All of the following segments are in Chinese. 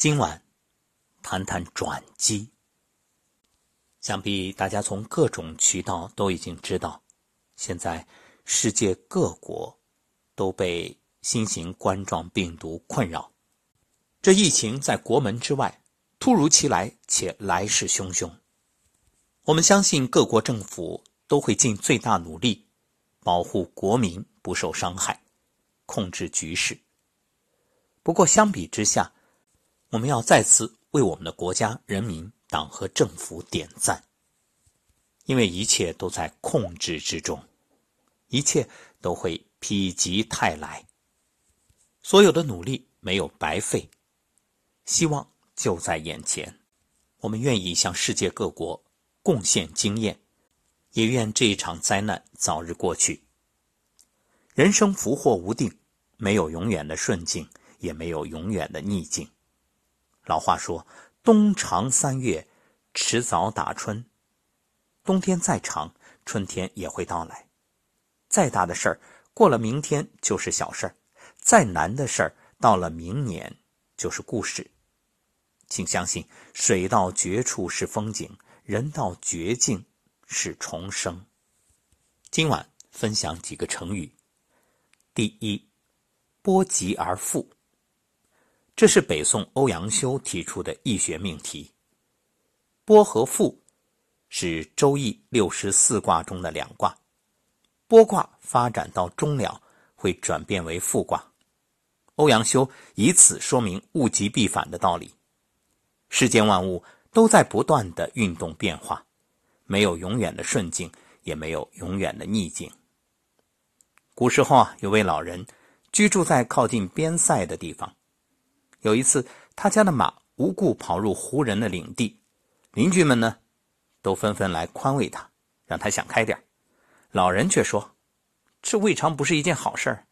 今晚谈谈转机。想必大家从各种渠道都已经知道，现在世界各国都被新型冠状病毒困扰。这疫情在国门之外，突如其来且来势汹汹。我们相信各国政府都会尽最大努力，保护国民不受伤害，控制局势。不过相比之下，我们要再次为我们的国家、人民。党和政府点赞，因为一切都在控制之中，一切都会否极泰来。所有的努力没有白费，希望就在眼前。我们愿意向世界各国贡献经验，也愿这一场灾难早日过去。人生福祸无定，没有永远的顺境，也没有永远的逆境。老话说。冬长三月，迟早打春。冬天再长，春天也会到来。再大的事儿，过了明天就是小事儿；再难的事儿，到了明年就是故事。请相信，水到绝处是风景，人到绝境是重生。今晚分享几个成语。第一，波及而富。这是北宋欧阳修提出的易学命题。波和复是《周易》六十四卦中的两卦，波卦发展到终了会转变为复卦。欧阳修以此说明物极必反的道理。世间万物都在不断的运动变化，没有永远的顺境，也没有永远的逆境。古时候啊，有位老人居住在靠近边塞的地方。有一次，他家的马无故跑入胡人的领地，邻居们呢，都纷纷来宽慰他，让他想开点老人却说：“这未尝不是一件好事。”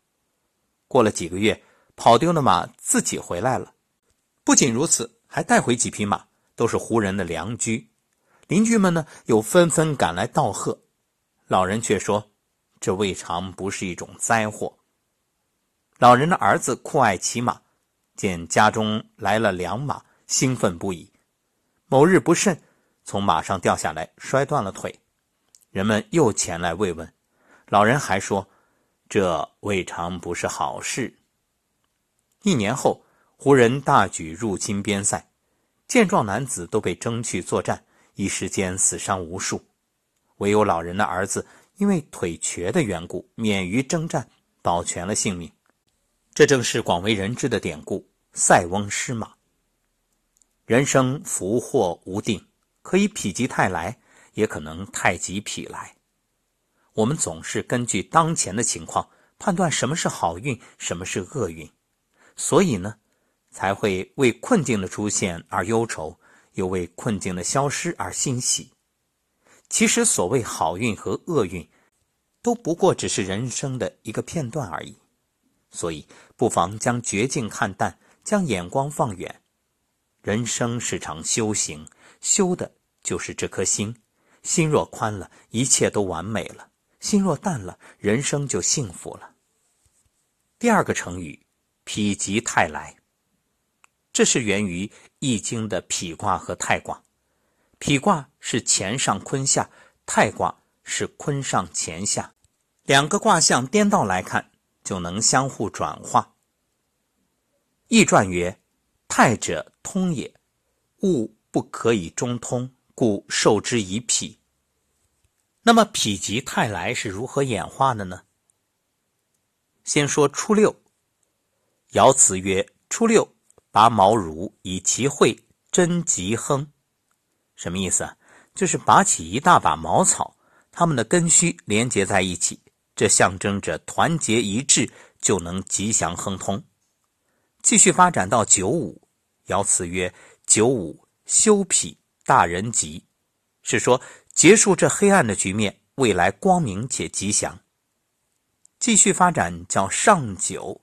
过了几个月，跑丢的马自己回来了，不仅如此，还带回几匹马，都是胡人的良驹。邻居们呢，又纷纷赶来道贺，老人却说：“这未尝不是一种灾祸。”老人的儿子酷爱骑马。见家中来了两马，兴奋不已。某日不慎，从马上掉下来，摔断了腿。人们又前来慰问，老人还说：“这未尝不是好事。”一年后，胡人大举入侵边塞，健壮男子都被征去作战，一时间死伤无数。唯有老人的儿子因为腿瘸的缘故，免于征战，保全了性命。这正是广为人知的典故“塞翁失马”。人生福祸无定，可以否极泰来，也可能太极否来。我们总是根据当前的情况判断什么是好运，什么是厄运，所以呢，才会为困境的出现而忧愁，又为困境的消失而欣喜。其实，所谓好运和厄运，都不过只是人生的一个片段而已。所以，不妨将绝境看淡，将眼光放远。人生是场修行，修的就是这颗心。心若宽了，一切都完美了；心若淡了，人生就幸福了。第二个成语“否极泰来”，这是源于《易经》的否卦和泰卦。否卦是乾上坤下，泰卦是坤上乾下，两个卦象颠倒来看。就能相互转化。易传曰：“泰者，通也。物不可以中通，故受之以否。”那么，否极泰来是如何演化的呢？先说初六。爻辞曰：“初六，拔茅庐以其会，贞吉亨。”什么意思啊？就是拔起一大把茅草，它们的根须连接在一起。这象征着团结一致就能吉祥亨通。继续发展到九五，爻辞曰：“九五，休否，大人吉。”是说结束这黑暗的局面，未来光明且吉祥。继续发展叫上九，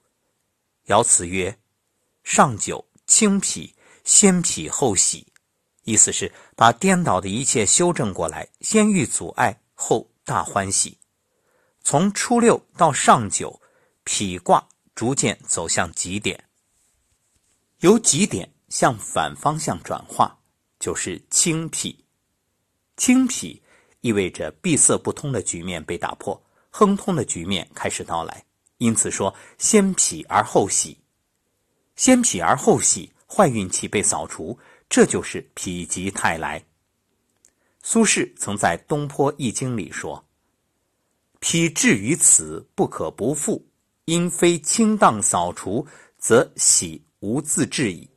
爻辞曰：“上九，清否，先否后喜。”意思是把颠倒的一切修正过来，先遇阻碍，后大欢喜。从初六到上九，否卦逐渐走向极点。由极点向反方向转化，就是清脾。清脾意味着闭塞不通的局面被打破，亨通的局面开始到来。因此说，先脾而后喜，先脾而后喜，坏运气被扫除，这就是否极泰来。苏轼曾在《东坡易经》里说：“否至于此，不可不复。因非清荡扫除，则喜无自至矣。”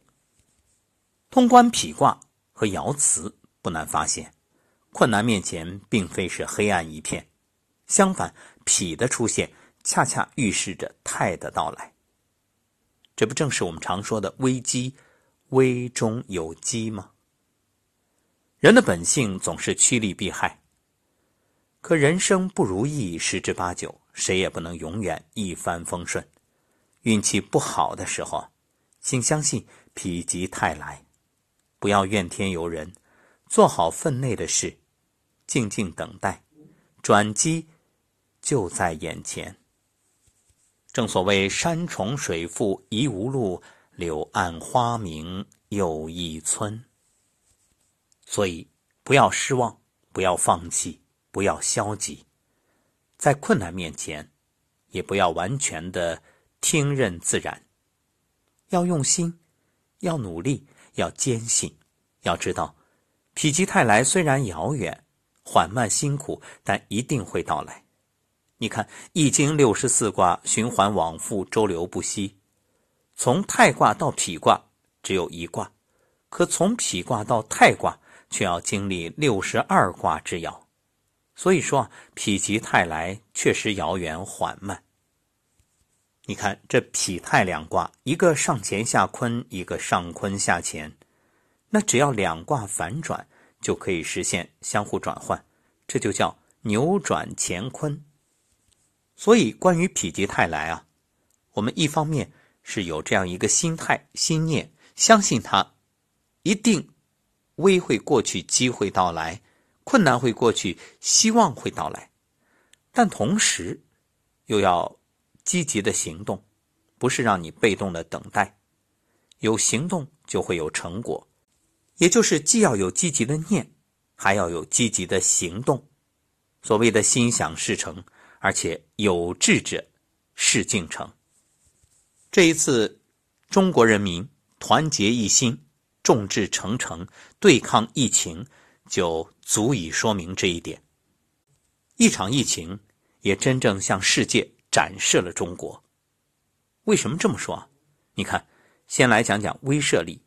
通关否卦和爻辞不难发现，困难面前并非是黑暗一片，相反，否的出现。恰恰预示着泰的到来。这不正是我们常说的危机，危中有机吗？人的本性总是趋利避害，可人生不如意十之八九，谁也不能永远一帆风顺。运气不好的时候，请相信否极泰来，不要怨天尤人，做好分内的事，静静等待，转机就在眼前。正所谓山重水复疑无路，柳暗花明又一村。所以不要失望，不要放弃，不要消极，在困难面前，也不要完全的听任自然。要用心，要努力，要坚信。要知道，否极泰来虽然遥远、缓慢、辛苦，但一定会到来。你看，《易经》六十四卦循环往复，周流不息。从太卦到否卦只有一卦，可从否卦到太卦却要经历六十二卦之遥。所以说啊，否极泰来确实遥远缓慢。你看这否泰两卦，一个上乾下坤，一个上坤下乾，那只要两卦反转，就可以实现相互转换，这就叫扭转乾坤。所以，关于否极泰来啊，我们一方面是有这样一个心态、心念，相信它一定危会过去，机会到来，困难会过去，希望会到来；但同时又要积极的行动，不是让你被动的等待。有行动就会有成果，也就是既要有积极的念，还要有积极的行动。所谓的心想事成。而且有志者事竟成。这一次，中国人民团结一心、众志成城对抗疫情，就足以说明这一点。一场疫情也真正向世界展示了中国。为什么这么说啊？你看，先来讲讲威慑力。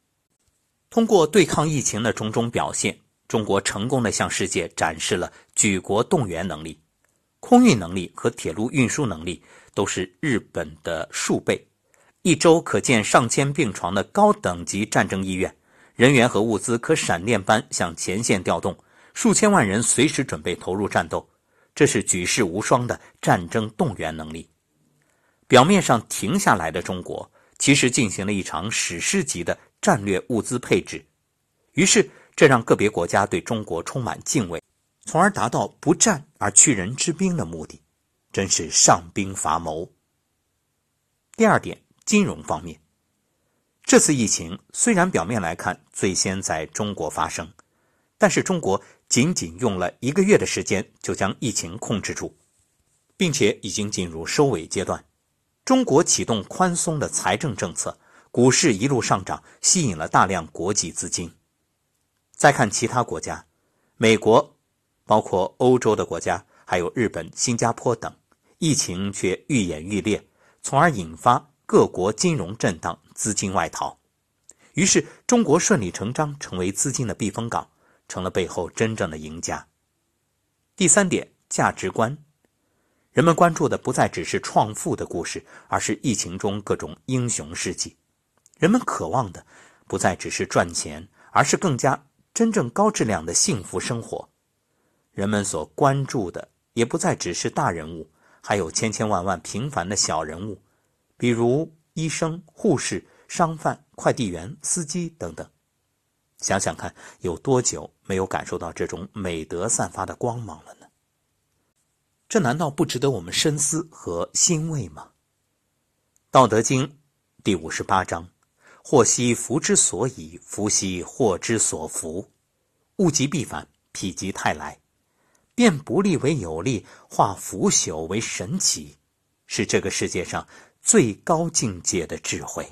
通过对抗疫情的种种表现，中国成功的向世界展示了举国动员能力。空运能力和铁路运输能力都是日本的数倍，一周可建上千病床的高等级战争医院，人员和物资可闪电般向前线调动，数千万人随时准备投入战斗，这是举世无双的战争动员能力。表面上停下来的中国，其实进行了一场史诗级的战略物资配置，于是这让个别国家对中国充满敬畏。从而达到不战而屈人之兵的目的，真是上兵伐谋。第二点，金融方面，这次疫情虽然表面来看最先在中国发生，但是中国仅仅用了一个月的时间就将疫情控制住，并且已经进入收尾阶段。中国启动宽松的财政政策，股市一路上涨，吸引了大量国际资金。再看其他国家，美国。包括欧洲的国家，还有日本、新加坡等，疫情却愈演愈烈，从而引发各国金融震荡，资金外逃。于是，中国顺理成章成为资金的避风港，成了背后真正的赢家。第三点，价值观，人们关注的不再只是创富的故事，而是疫情中各种英雄事迹。人们渴望的不再只是赚钱，而是更加真正高质量的幸福生活。人们所关注的也不再只是大人物，还有千千万万平凡的小人物，比如医生、护士、商贩、快递员、司机等等。想想看，有多久没有感受到这种美德散发的光芒了呢？这难道不值得我们深思和欣慰吗？《道德经》第五十八章：“祸兮福之所以，福兮祸之所伏。物极必反，否极泰来。变不利为有利，化腐朽为神奇，是这个世界上最高境界的智慧。